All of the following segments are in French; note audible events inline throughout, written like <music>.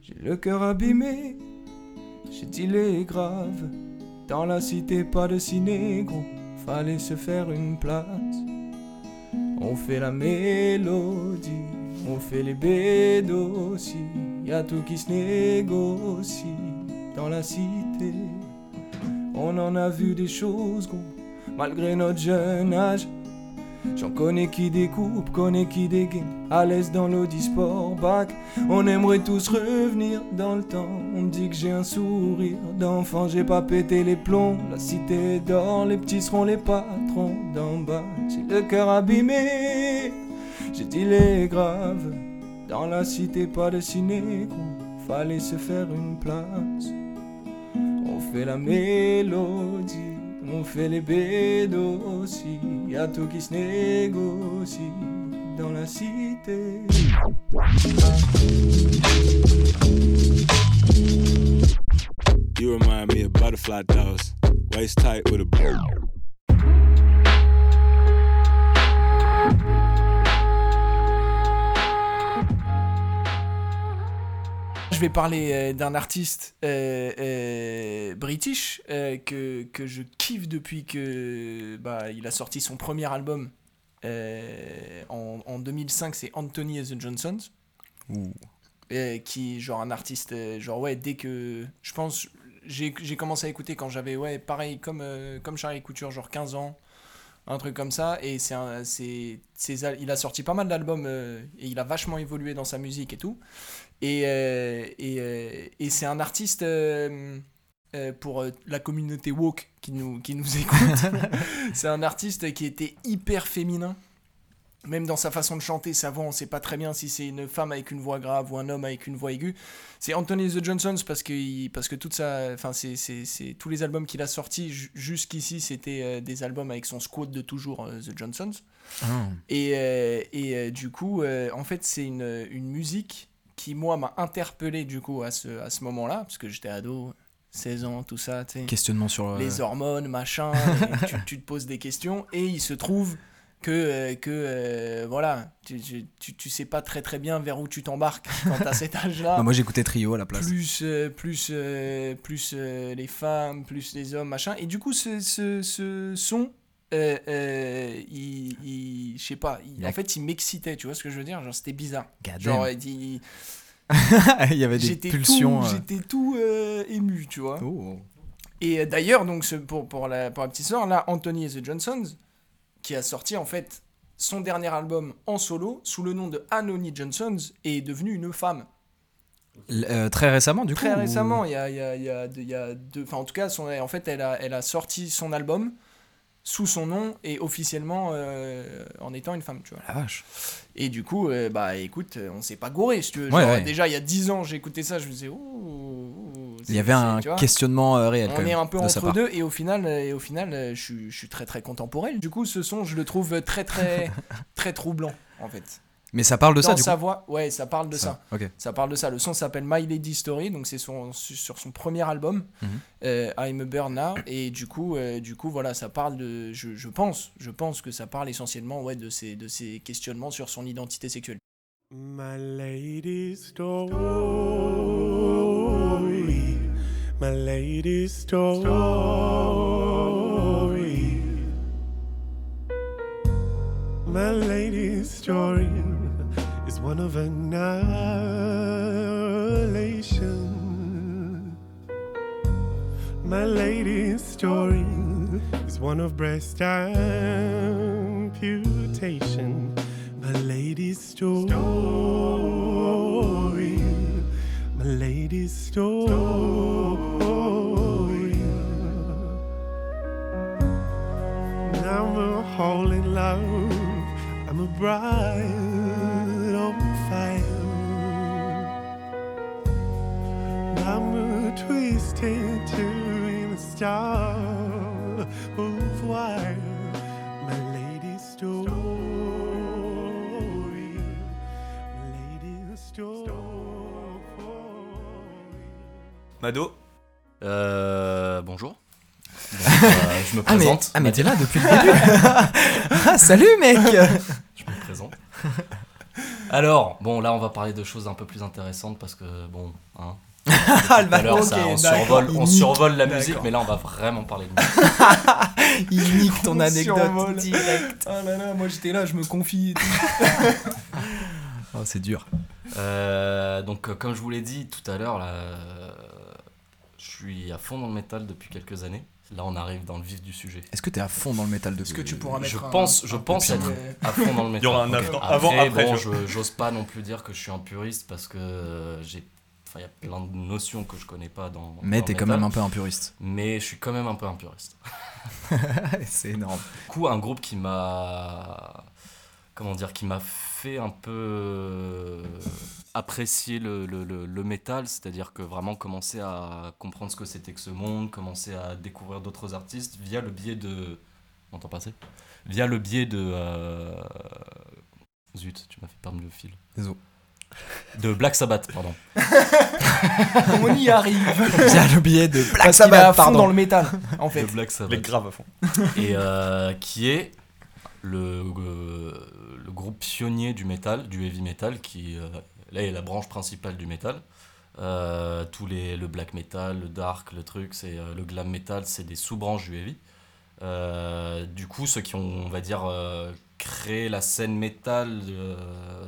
J'ai le cœur abîmé, j'ai dit les graves. Dans la cité, pas de ciné, gros, fallait se faire une place. On fait la mélodie, on fait les bêtes aussi. Y a tout qui se négocie dans la cité. On en a vu des choses, gros malgré notre jeune âge. J'en connais qui découpe, connais qui dégaine, à l'aise dans l'audisport bac. On aimerait tous revenir dans le temps. On me dit que j'ai un sourire d'enfant, j'ai pas pété les plombs. La cité dort, les petits seront les patrons d'en bas. J'ai le cœur abîmé, j'ai dit les graves. Dans la cité, pas de ciné, fallait se faire une place. On fait la mélodie. Fait aussi, y a tout qui se négocie dans la cité. You remind me of butterfly dolls, waist tight with a bow. Vais parler euh, d'un artiste euh, euh, british que, que je kiffe depuis que bah, il a sorti son premier album en, en 2005, c'est Anthony and the Johnsons. Qui genre un artiste genre ouais dès que je pense j'ai j'ai commencé à écouter quand j'avais ouais pareil comme euh, comme Charlie Couture genre 15 ans un truc comme ça et c'est c'est il a sorti pas mal d'albums euh, et il a vachement évolué dans sa musique et tout. Et euh, et, euh, et c'est un artiste pour la communauté woke qui nous qui nous <laughs> écoute. C'est un artiste qui était hyper féminin même dans sa façon de chanter, sa voix, on sait pas très bien si c'est une femme avec une voix grave ou un homme avec une voix aiguë. C'est Anthony the Johnsons parce que, il- parce que toute sa, enfin c'est, c'est, c'est tous les albums qu'il a sortis ju- jusqu'ici, c'était euh, des albums avec son squad de toujours euh, The Johnsons. Ah. Et, euh, et du coup, en fait, c'est une, une musique qui, moi, m'a interpellé du coup à ce, à ce moment-là, parce que j'étais ado, 16 ans, tout ça, tu sais Questionnement sur. les hormones, machin, <laughs> tu te poses des questions, et il se trouve que, euh, que euh, voilà, tu, tu, sais pas très très bien vers où tu t'embarques quand t'as <laughs> cet âge-là. bah, moi j'écoutais Trio à la place. plus euh, plus euh, plus les femmes, plus les hommes, machin. Et du coup, ce, ce, ce son, il, je sais pas, il- en fait, il m'excitait, tu vois ce que je veux dire? Genre, c'était bizarre. God Genre, il- <laughs> Il y avait des j'étais pulsions. tout, j'étais tout ému, tu vois. Oh. Et d'ailleurs, donc ce- pour, pour, la, pour la petite sœur, là, Anthony et the Johnsons, qui a sorti en fait son dernier album en solo sous le nom de Anony Johnsons, est devenue une femme. Euh, très récemment, du coup Très récemment, il y a, y a, y a, deux- il y a deux. Enfin, en tout cas, son, en fait, elle a, elle a sorti son album sous son nom et officiellement euh, en étant une femme, tu vois. La vache. Et du coup, euh, bah écoute, on s'est pas gouré, si tu veux. Ouais, Genre, ouais. Déjà, il y a 10 ans, j'ai écouté ça, je me disais, Il y avait un questionnement euh, réel quand On même. est un peu de entre deux et au final, euh, et au final euh, je, suis, je suis très très elle. Du coup, ce son, je le trouve très très <laughs> très troublant en fait. Mais ça parle de Dans ça, du sa coup. voix, ouais, ça parle de ça. Ça parle de ça. Le son s'appelle My Lady Story, donc c'est son, sur son premier album, Mhm. euh, I'm a Burn Now, et du coup, euh, du coup, voilà, ça parle de, je, je pense, je pense que ça parle essentiellement, ouais, de ces, de ces questionnements sur son identité sexuelle. My lady's story, my lady's story, my lady's story is one of annihilation. My lady's story is one of breast amputation. My lady's story. My lady's story. I'm a hole in love. I'm a bride on fire. I'm a twisted to in a star of wire. My lady's story. My lady's story. Mado Euh, bonjour. Donc, euh, je me Ah mais, présente. ah, mais t'es là depuis le début <laughs> Ah, salut mec Je me présente. Alors, bon, là, on va parler de choses un peu plus intéressantes parce que, bon, hein. Ah, le ballon, ça, on, survole, on survole la musique, mais là, on va vraiment parler de musique. <laughs> Il nique ton On anecdote survole. direct. Ah là là, moi j'étais là, je me confie et tout. <laughs> Oh, c'est dur. Euh, donc, euh, comme je vous l'ai dit tout à l'heure, là, je suis à fond dans le métal depuis quelques années. Là, on arrive dans le vif du sujet. Est-ce que t'es à fond dans le métal de Est-ce que tu pourras mettre Je un- pense, je un pense être à fond dans le métal. Il y aura un Ok. avenant. Après, Avant, après, bon, je- j'ose pas non plus dire que je suis un puriste parce que euh, j'ai, enfin, il y a plein de notions que je connais pas dans. Mais dans t'es quand même un peu un puriste. Mais je suis quand même un peu un puriste. <laughs> c'est énorme. Du coup, un groupe qui m'a, comment dire, qui m'a fait un peu euh, apprécier le, le, le, le métal, c'est-à-dire que vraiment commencer à comprendre ce que c'était que ce monde, commencer à découvrir d'autres artistes via le biais de, on entend passer, via le biais de, euh, zut, tu m'as fait perdre le fil. Désolé. De Black Sabbath, pardon. <laughs> On y arrive. Via le biais de Black Parce qu'il est à Sabbath, fond pardon. dans le métal, en fait. De Black Les Sabbath. graves à fond. et euh, qui est le, euh, le groupe pionnier du métal, du heavy metal, qui euh, là est la branche principale du métal. Euh, tous les le black metal, le dark, le truc, c'est euh, le glam metal, c'est des sous-branches du heavy. Du coup, ceux qui ont, on va dire, créé la scène métal,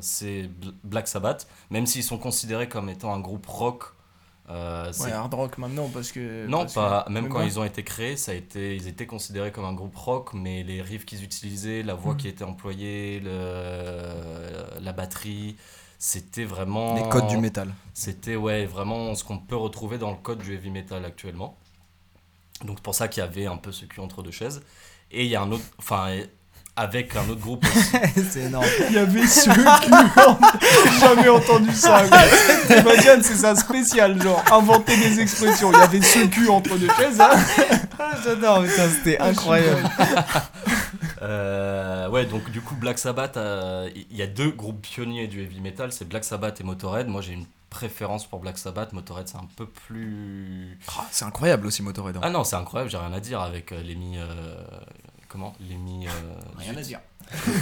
c'est Bl- Black Sabbath, même s'ils sont considérés comme étant un groupe rock. Euh, c'est Ouais, hard rock maintenant, parce que. non, parce que- pas. Même quand bon. ils ont été créés, ça a été, ils étaient considérés comme un groupe rock, mais les riffs qu'ils utilisaient, la voix Mhm. qui était employée, le, la batterie, c'était vraiment. Les codes du métal. C'était ouais, vraiment ce qu'on peut retrouver dans le code du heavy metal actuellement. Donc c'est pour ça qu'il y avait un peu ce cul entre deux chaises. Et il y a un autre. Enfin, avec un autre groupe aussi. <laughs> c'est énorme. Il y avait ce cul. J'ai jamais entendu ça. <laughs> Imagine, c'est ça spécial, genre inventer des expressions. Il y avait ce cul entre deux chaises. Hein. J'adore, putain, c'était incroyable. Euh, ouais, donc du coup, Black Sabbath, euh, il y a deux groupes pionniers du heavy metal, c'est Black Sabbath et Motorhead. Moi, j'ai une préférence pour Black Sabbath. Motorhead, c'est un peu plus. Ah, c'est incroyable aussi Motorhead. hein. Ah non, c'est incroyable, j'ai rien à dire avec euh, Lemmy. Comment Lemmy. euh, Rien à dire.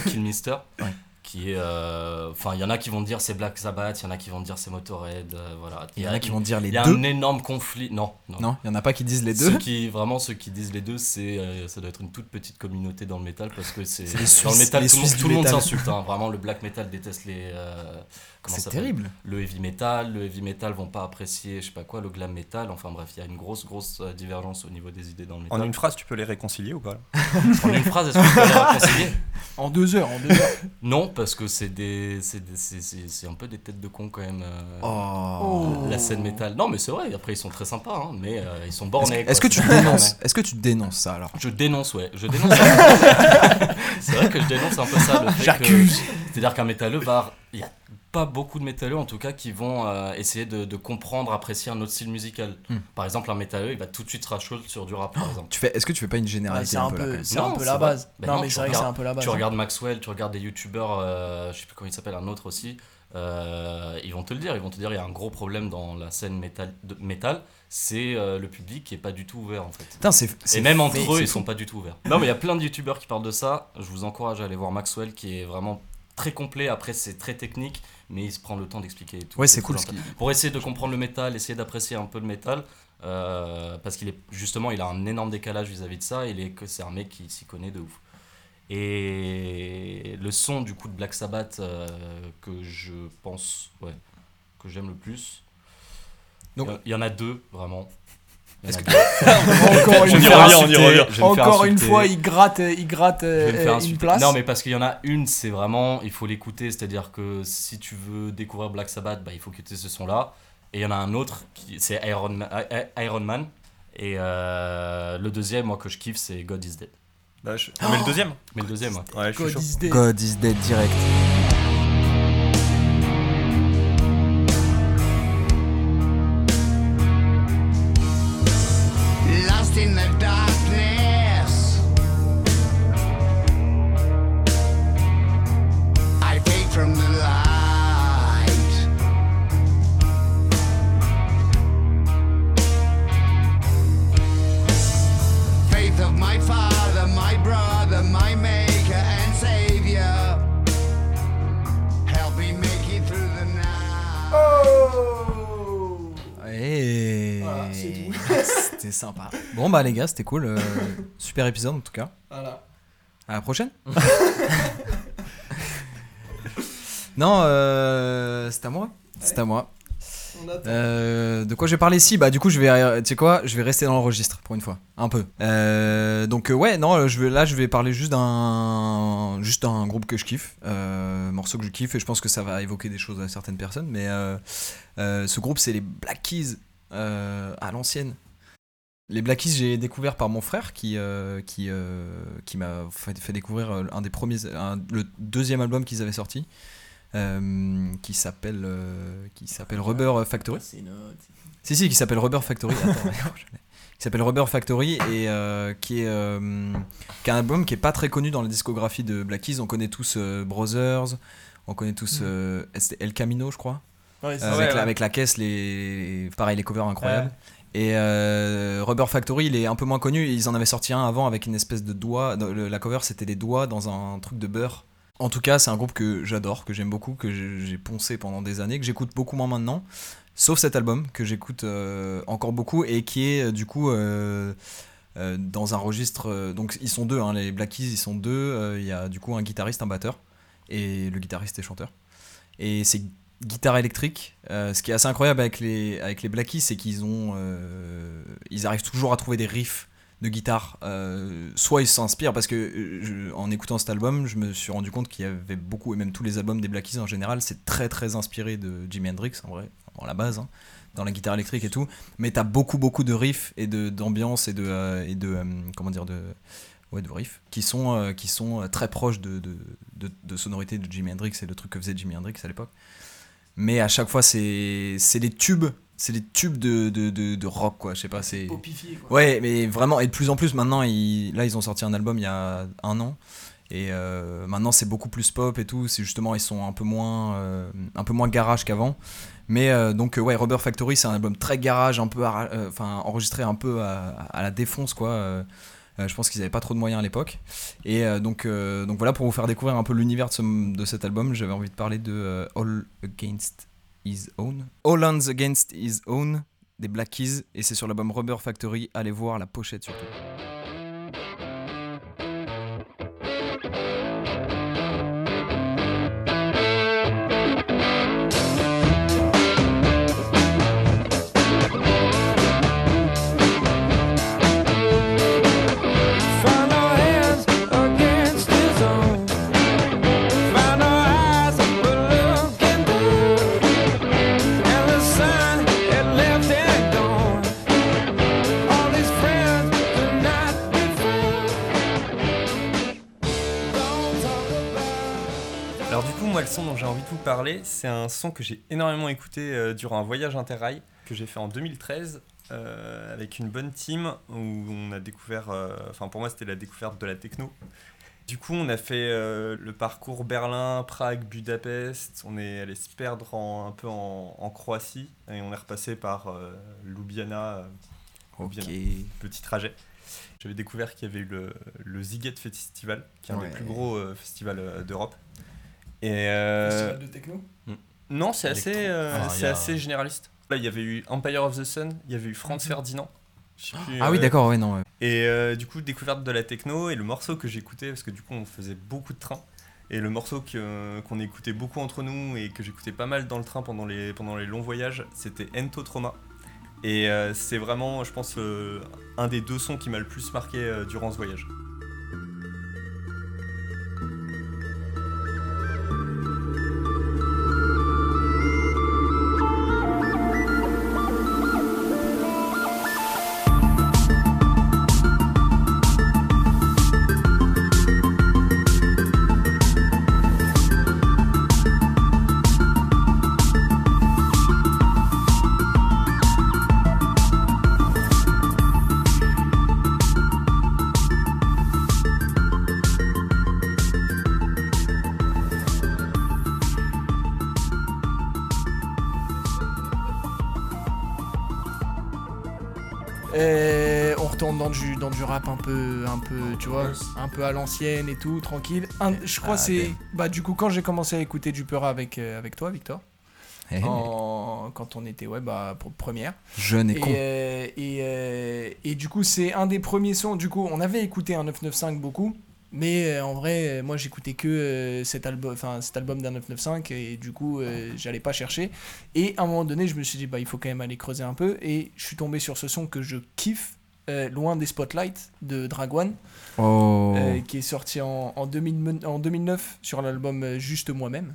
Killmister. Ouais. Qui est. euh, Enfin, il y en a qui vont dire c'est Black Sabbath, il y en a qui vont dire c'est Motorhead. euh, voilà. Il y en a qui vont dire les Il y a deux. un énorme conflit. Non, non. Non, il y en a pas qui disent les deux. Ceux qui, vraiment, ceux qui disent les deux, c'est, euh, ça doit être une toute petite communauté dans le métal parce que c'est, C'est les dans le métal, tout, le monde- Suisses tout du le monde s'insulte. hein. Vraiment, le black metal déteste les. euh, comment ça C'est terrible. Le heavy metal, le heavy metal vont pas apprécier, je sais pas quoi, le glam metal. Enfin bref, il y a une grosse, grosse euh, divergence au niveau des idées dans le métal. En une phrase, tu peux les réconcilier ou pas En une phrase, est-ce que tu peux les réconcilier? <laughs> En deux heures, en deux heures. Non, parce que c'est des, c'est, des- c'est, c'est- c'est un peu des têtes de con quand même. euh, Oh. La scène métal. Non, mais c'est vrai. Après, ils sont très sympas, hein, mais euh, ils sont Est-ce bornés. que, est-ce que tu <laughs> dénonces. Est-ce que tu dénonces ça alors? Je dénonce, ouais. Je dénonce. <laughs> c'est vrai que je dénonce un peu ça. le fait que- J'accuse. C'est-à-dire qu'un métalleux va. Il y a pas beaucoup de métalleux en tout cas qui vont euh, essayer de, de comprendre, apprécier un autre style musical. Hmm. Par exemple, un métalleux, il va tout de suite se racheter sur du rap, par exemple. Tu fais Est-ce que tu fais pas une généralité c'est un un peu, c'est Non, un peu la base. Ben non, non, mais tu c'est vrai que c'est regardes- un peu la base. Tu hein. regardes Maxwell, tu regardes des youtubeurs, euh, je sais plus comment il s'appelle, un autre aussi. euh, ils vont te le dire, ils vont te dire il y a un gros problème dans la scène métal, de, métal c'est euh, le public qui est pas du tout ouvert en fait. Putain, Et même entre fait, eux, ils fou. sont pas du tout ouverts. Non, mais il y a plein de youtubeurs qui parlent de ça. Je vous encourage à aller voir Maxwell qui est vraiment très complet. Après, c'est très technique, mais il se prend le temps d'expliquer. et tout. Ouais, c'est cool. ce Pour essayer de comprendre le métal, essayer d'apprécier un peu le métal. euh, parce qu'il est justement, il a un énorme décalage vis-à-vis de ça. Il est que c'est un mec qui s'y connaît de ouf. Et le son du coup de Black Sabbath euh, que je pense, ouais, que j'aime le plus. Donc- il y en a deux vraiment. Deux. <laughs> Encore une fois, encore une il gratte, il gratte euh, une place. Non, mais parce qu'il y en a une, c'est vraiment, il faut l'écouter. C'est-à-dire que si tu veux découvrir Black Sabbath, bah, il faut que tu aies ce son-là. Et il y en a un autre, qui- c'est Iron, Ma- I- I- Iron Man. Et euh, le deuxième, moi, que je kiffe, c'est God is Dead. Bah, je... Met le deuxième Mais le deuxième, ouais. Ouais, je God is dead. God is dead direct. C'était sympa. Bon bah les gars, c'était cool. euh, <laughs> super épisode en tout cas. Voilà. À la prochaine. <laughs> non, euh, c'est à moi. C'est à moi. On attend. Euh, de quoi je vais parler ici? Bah du coup je vais, tu sais quoi, je vais rester dans le registre pour une fois, un peu. Euh, donc euh, ouais, non, je vais, là je vais parler juste d'un, juste d'un groupe que je kiffe, euh, morceau que je kiffe et je pense que ça va évoquer des choses à certaines personnes. Mais euh, euh, ce groupe c'est les Black Keys euh, à l'ancienne. Les Black Keys j'ai découvert par mon frère qui euh, qui euh, qui m'a fait, fait découvrir euh, un des premiers, un- le deuxième album qu'ils avaient sorti. euh, qui s'appelle qui s'appelle Rubber Factory. Si, si, qui s'appelle Rubber Factory. Attends, <laughs> qui s'appelle Rubber Factory et qui, est, qui est un album qui est pas très connu dans la discographie de Black Keys. On connaît tous Brothers, on connaît tous c'était El Camino, je crois. Ouais, avec, ouais. La, avec la caisse, les, pareil, les covers incroyables. Et euh, Rubber Factory, il est un peu moins connu. Ils en avaient sorti un avant avec une espèce de doigt. La cover, c'était des doigts dans un truc de beurre. En tout cas, c'est un groupe que j'adore, que j'aime beaucoup, que j'ai poncé pendant des années, que j'écoute beaucoup moins maintenant. Sauf cet album que j'écoute euh, encore beaucoup et qui est euh, du coup dans un registre. donc ils sont deux, hein, les Black Keys, ils sont deux. Il y a du coup un guitariste, un batteur et le guitariste est chanteur. Et c'est guitare électrique. Euh, ce qui est assez incroyable avec les, avec les Black Keys, c'est qu'ils ont, euh, ils arrivent toujours à trouver des riffs de guitare. Euh, soit ils s'inspirent parce que en écoutant cet album, je me suis rendu compte qu'il y avait beaucoup et même tous les albums des Black Keys en général, c'est très très inspiré de Jimi Hendrix en vrai, en la base. hein, dans la guitare électrique et tout, mais t'as beaucoup beaucoup de riffs et d'ambiance et de et de comment dire de ouais de riffs qui sont qui sont très proches de de, de, de sonorités de Jimi Hendrix et le truc que faisait Jimi Hendrix à l'époque mais à chaque fois c'est c'est des tubes c'est des tubes de, de, de, de rock quoi. Je sais pas c'est ouais mais vraiment et de plus en plus maintenant ils, là ils ont sorti un album il y a un an. Et euh, maintenant c'est beaucoup plus pop et tout. C'est justement ils sont un peu moins euh, un peu moins garage qu'avant. Mais euh, donc ouais Rubber Factory c'est un album très garage un peu enfin enregistré un peu à, à la défonce quoi je pense qu'ils avaient pas trop de moyens à l'époque. Et euh, donc, euh, donc voilà pour vous faire découvrir un peu l'univers de, ce- de cet album j'avais envie de parler de euh, All Against His Own. All Hands Against His Own des Black Keys et c'est sur l'album Rubber Factory. Allez voir la pochette surtout c'est un son que j'ai énormément écouté euh, durant un voyage interrail que j'ai fait en 2013 euh, avec une bonne team où on a découvert, euh, enfin pour moi c'était la découverte de la techno. Du coup, on a fait euh, le parcours Berlin, Prague, Budapest. On est allé se perdre en- un peu en, en Croatie et on est repassé par Ljubljana, petit trajet. J'avais découvert qu'il y avait eu le, le Ziget Festival, qui est un des plus gros festivals d'Europe. Et euh, de techno non, c'est assez, euh, Enfin, c'est a- assez généraliste. Là, il y avait eu Empire of the Sun, il y avait eu Franz Ferdinand. sais plus, ah oui euh, d'accord ouais non ouais. Et euh, du coup, découverte de la techno et le morceau que j'écoutais, parce que du coup, on faisait beaucoup de trains. Et le morceau que- qu'on écoutait beaucoup entre nous et que j'écoutais pas mal dans le train pendant les, pendant les longs voyages, c'était Ento Trauma. Et euh, c'est vraiment, je pense, euh, un des deux sons qui m'a le plus marqué euh, durant ce voyage. Peu, un peu, tu vois, un peu à l'ancienne et tout, tranquille. Un- je crois Ah, c'est, bah du coup quand j'ai commencé à écouter du Peura avec, euh, avec toi, Victor, Eh, en- quand on était ouais, bah, pour première. Jeune et, Et, con. euh, et, euh, et du coup, c'est un des premiers sons. Du coup, on avait écouté un 995 beaucoup. Mais euh, en vrai, moi j'écoutais que euh, cet album, enfin cet album d'un 995 et du coup euh, j'allais pas chercher. Et à un moment donné, je me suis dit bah il faut quand même aller creuser un peu et je suis tombé sur ce son que je kiffe, euh, loin des spotlights de Dragwan, Oh. euh, qui est sorti en, en, 2000 en 2009 sur l'album euh, Juste moi-même.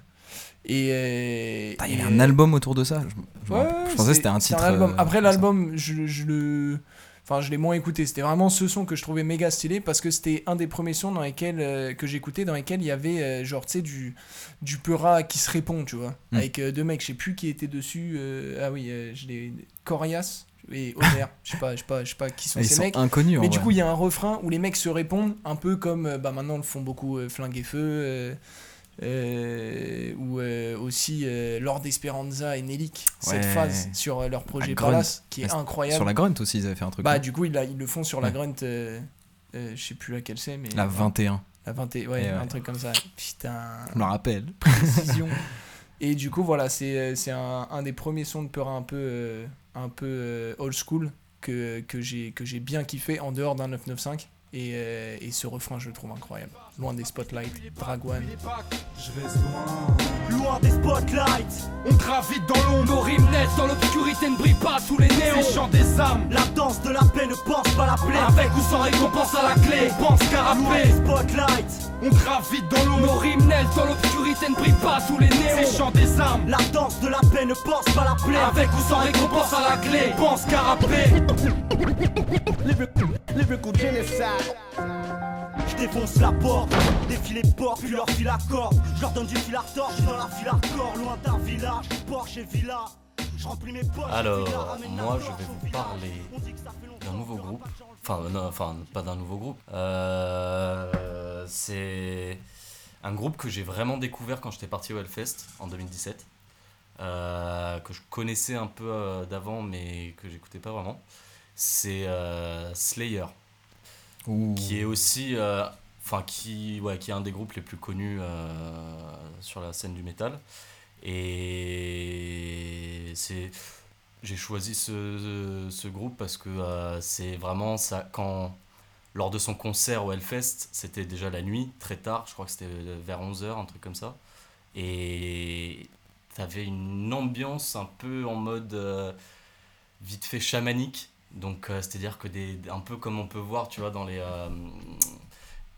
Et Il y avait un album autour de ça. Je, je me Ouais, rappelle- je pensais que c'était un titre. album. Après l'album, je, je le. Enfin, je l'ai moins écouté. C'était vraiment ce son que je trouvais méga stylé parce que c'était un des premiers sons dans lesquels euh, que j'écoutais, dans lesquels il y avait euh, genre tu sais du du peura qui se répond, tu vois, Mm. avec euh, deux mecs, je sais plus qui était dessus. ah oui, je l'ai Corias et Omer. je sais pas, je sais pas, je sais pas qui sont Ils ces sont mecs. inconnus. Mais du vrai. coup, il y a un refrain où les mecs se répondent, un peu comme euh, bah, maintenant le font beaucoup euh, Flingue et Feu, euh, euh, ou aussi Lord Esperanza et Nelik, cette phase sur leur projet. Palace, qui est Sur incroyable. la Grunt aussi, ils avaient fait un truc. Bah, du coup, ils, le font sur la Ouais. Grunt, je sais plus laquelle c'est, mais. La 21, La 21, ouais, Et un truc comme ça. Putain, je me rappelle. précision. et du coup, voilà, c'est un, un des premiers sons de Peura un peu, un peu euh, old school que, que j'ai que j'ai bien kiffé en dehors d'un 995. Et, euh, et ce refrain, je le trouve incroyable. Loin des spotlights, Dragwan. Loin des spotlights, on gravite dans l'ombre. Nos rimes naissent dans l'obscurité, ne brillent pas sous les néons. C'est chant des âmes, la danse de la paix ne pense pas la plaie. Avec ou sans récompense à la clé, pense carapé. Loin des spotlights, on gravite dans l'ombre. Nos rimes naissent dans l'obscurité, ne brillent pas sous les néons. C'est chant des âmes, la danse de la paix ne pense pas la plaie. Avec ou sans récompense à la clé, pense carapé. Lyrical genocide. Je défonce la porte, puis leur fil à corde. Je leur donne du fil à dans la file hardcore, loin d'un village, Porsche et villa. Je remplis mes poches. Alors, moi, je vais vous parler d'un nouveau groupe. Enfin, non, enfin, pas d'un nouveau groupe. Euh, c'est un groupe que j'ai vraiment découvert quand j'étais parti au Hellfest en 2017. euh, que je connaissais un peu euh, d'avant, mais que j'écoutais pas vraiment. C'est euh, Slayer, Ouh. qui est aussi. euh, Enfin, qui, ouais, qui est un des groupes les plus connus euh, sur la scène du métal. Et c'est j'ai choisi ce, ce groupe parce que euh, c'est vraiment ça quand lors de son concert au Hellfest c'était déjà la nuit très tard je crois que c'était vers 11h un truc comme ça et t'avais une ambiance un peu en mode euh, vite fait chamanique donc c'est à dire que des un peu comme on peut voir tu vois dans les euh,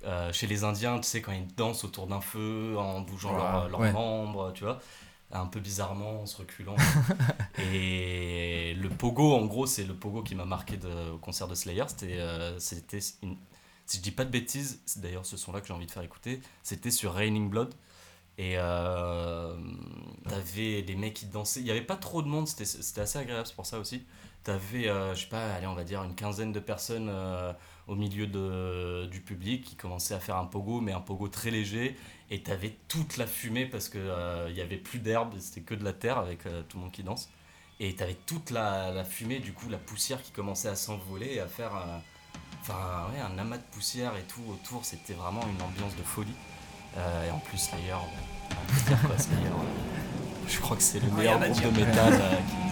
euh, chez les Indiens, tu sais, quand ils dansent autour d'un feu en bougeant Ouais, leurs ouais. membres, tu vois, un peu bizarrement, en se reculant. <laughs> et le pogo, en gros, c'est le pogo qui m'a marqué de- au concert de Slayer. C'était, euh, c'était une- si je dis pas de bêtises, c'est d'ailleurs ce son-là que j'ai envie de faire écouter, c'était sur Raining Blood. Et euh, t'avais des mecs qui dansaient. Il n'y avait pas trop de monde, c'était, c'était assez agréable c'est pour ça aussi. T'avais, euh, je sais pas, allez, on va dire une quinzaine de personnes euh, au milieu de, du public qui commençaient à faire un pogo, mais un pogo très léger. Et t'avais toute la fumée parce qu'il il y avait plus d'herbe, c'était que de la terre avec euh, tout le monde qui danse. Et t'avais toute la, la fumée, du coup, la poussière qui commençait à s'envoler et à faire euh, enfin, ouais, un amas de poussière et tout autour. C'était vraiment une ambiance de folie. Euh, et en plus, Slayer, quoi, euh, je crois que c'est le meilleur groupe de métal euh, qui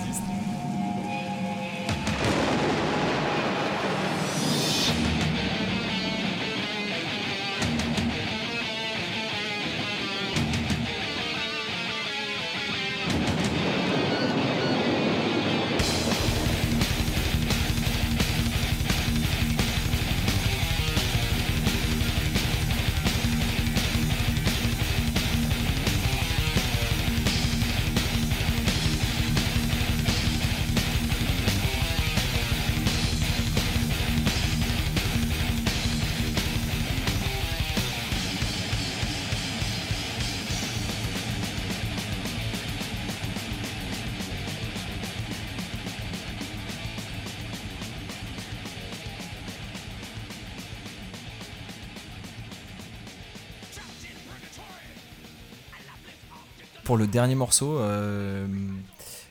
Pour le dernier morceau, euh,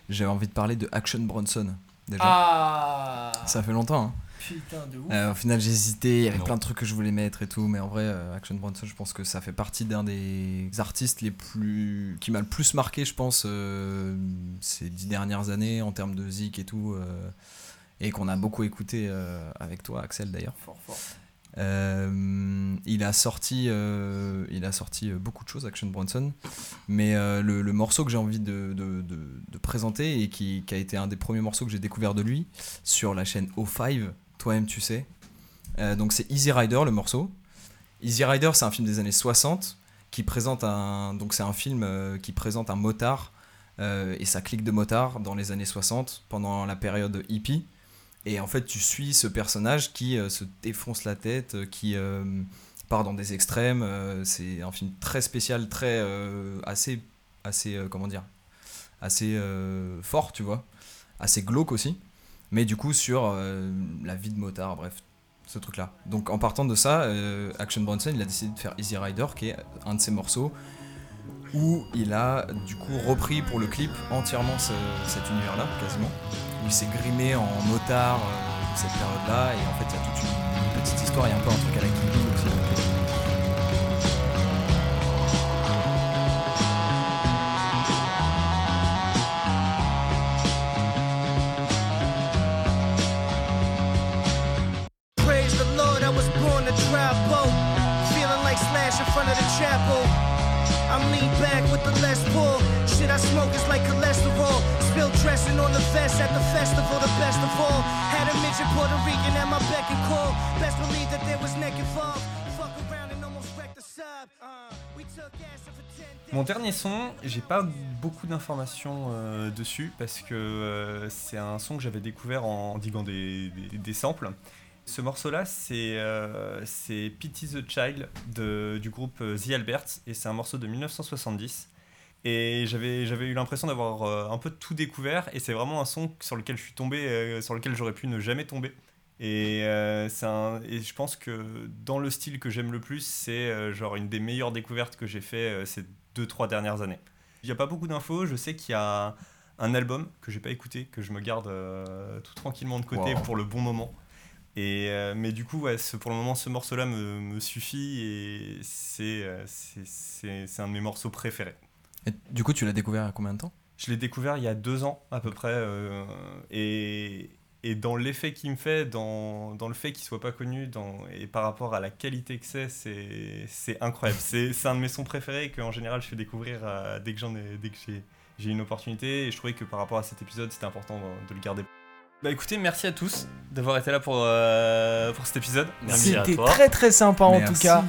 j'avais envie de parler de Action Bronson. Déjà. Ah Ça fait longtemps. hein. Putain de ouf. Euh, au final, j'ai hésité, il y avait Non. plein de trucs que je voulais mettre et tout, mais en vrai, euh, Action Bronson, je pense que ça fait partie d'un des artistes les plus. qui m'a le plus marqué, je pense, euh, ces dix dernières années en termes de zik et tout, euh, et qu'on a beaucoup écouté euh, avec toi, Axel d'ailleurs. Fort, fort. Euh, il a sorti, euh, il a sorti euh, beaucoup de choses, Action Bronson, mais le, morceau que j'ai envie de, présenter et qui, a été un des premiers morceaux que j'ai découvert de lui sur la chaîne O5, toi-même tu sais. Donc c'est Easy Rider le morceau. Easy Rider c'est un film des années 60 qui présente un, donc c'est un film qui présente un motard et sa clique de motards dans les années 60 pendant la période hippie. Et en fait, tu suis ce personnage qui euh, se défonce la tête, euh, qui euh, part dans des extrêmes. c'est un film très spécial, très assez, assez comment dire, assez fort, tu vois, assez glauque aussi. Mais du coup sur la vie de motard, bref, ce truc-là. Donc en partant de ça, Action Bronson, il a décidé de faire Easy Rider, qui est un de ses morceaux où il a du coup repris pour le clip entièrement ce- cet univers-là, quasiment, où il s'est grimé en motard euh, cette période-là, et en fait il y a toute une, petite histoire, il y a un peu un truc à la Mon dernier son, j'ai pas beaucoup d'informations euh, dessus parce que euh, c'est un son que j'avais découvert en diguant des, des- samples. Ce morceau-là, c'est euh, Pity the Child de- du groupe euh, The Alberts et c'est un morceau de 1970. Et j'avais eu l'impression d'avoir un peu tout découvert et c'est vraiment un son sur lequel je suis tombé, sur lequel j'aurais pu ne jamais tomber. Et, euh, un- et je pense que dans le style que j'aime le plus, c'est euh, genre une des meilleures découvertes que j'ai fait euh, ces deux trois dernières années. Il n'y a pas beaucoup d'infos, je sais qu'il y a un album que j'ai pas écouté, que je me garde euh, tout tranquillement de côté Wow. pour le bon moment. Et, mais du coup, ouais, ce- pour le moment, ce morceau-là me, me suffit et c'est un de mes morceaux préférés. Et du coup, tu l'as découvert a combien de temps? Je l'ai découvert il y a deux ans à peu près. et, et dans l'effet qu'il me fait, dans, dans le fait qu'il soit pas connu, dans, et par rapport à la qualité que c'est, c'est c'est incroyable. C'est c'est un de mes sons préférés et qu'en général je fais découvrir euh, dès que j'en ai, dès que j'ai j'ai une opportunité. Et je trouvais que par rapport à cet épisode, c'était important de, de le garder. Bah écoutez, merci à tous d'avoir été là pour, euh, pour cet épisode. Merci à C'était toi. très très sympa en tout cas.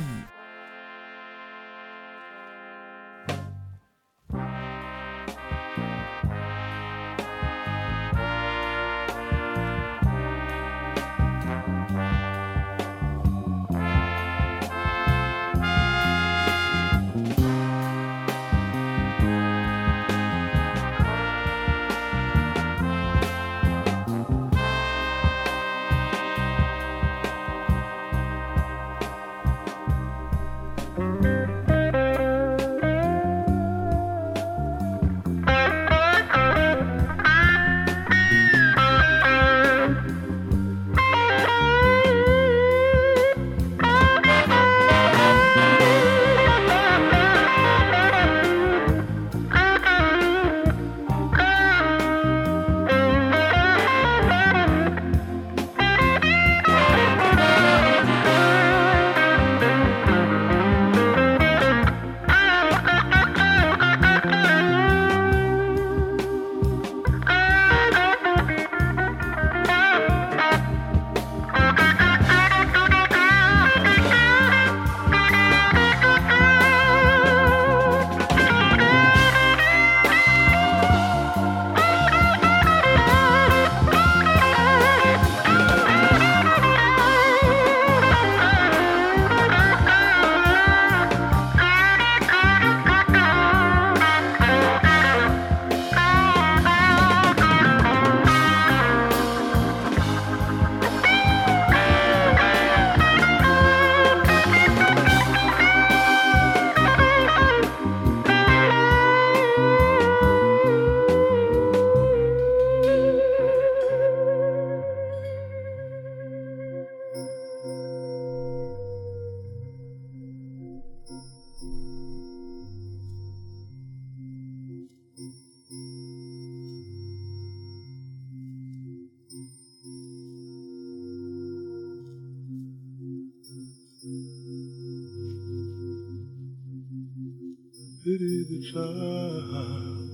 Child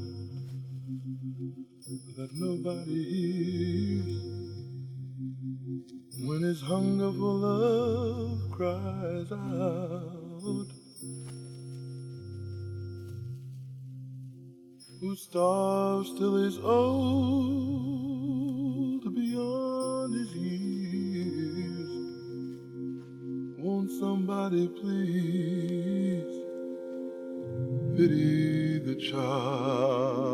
that nobody hears when his hunger for love cries out. Who starves till he's old beyond his years. Won't somebody please pity the child?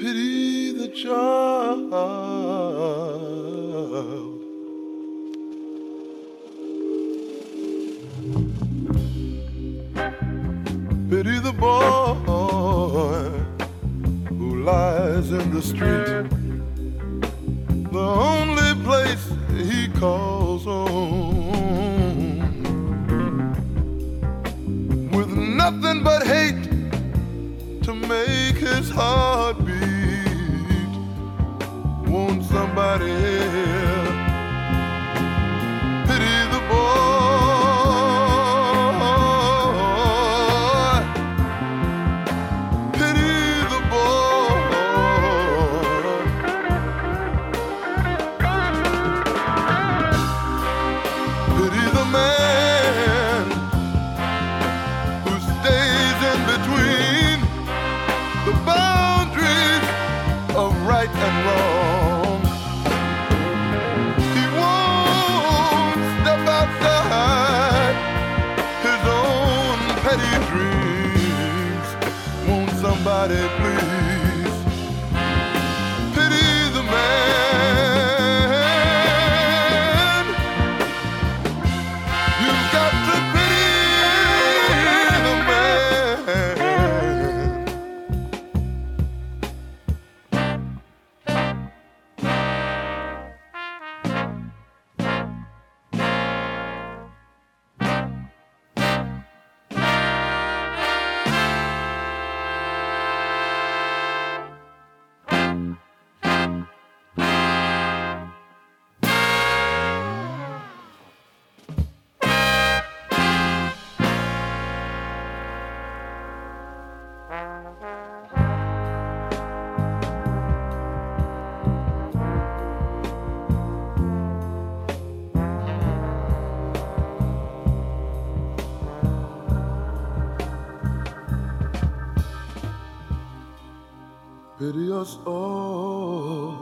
Pity the child. Pity the boy who lies in the street, the only place he calls home, but hate to make his heart beat. Won't somebody help? Pity us all,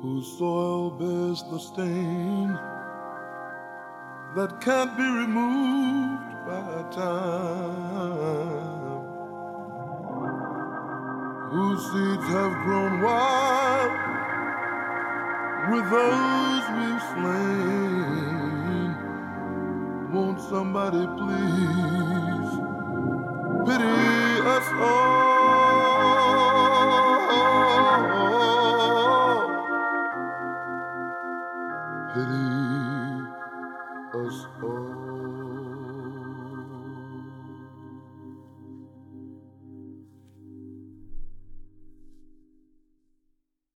whose soil bears the stain that can't be removed by time, whose seeds have grown wild with those we've slain. Won't somebody please pity us all?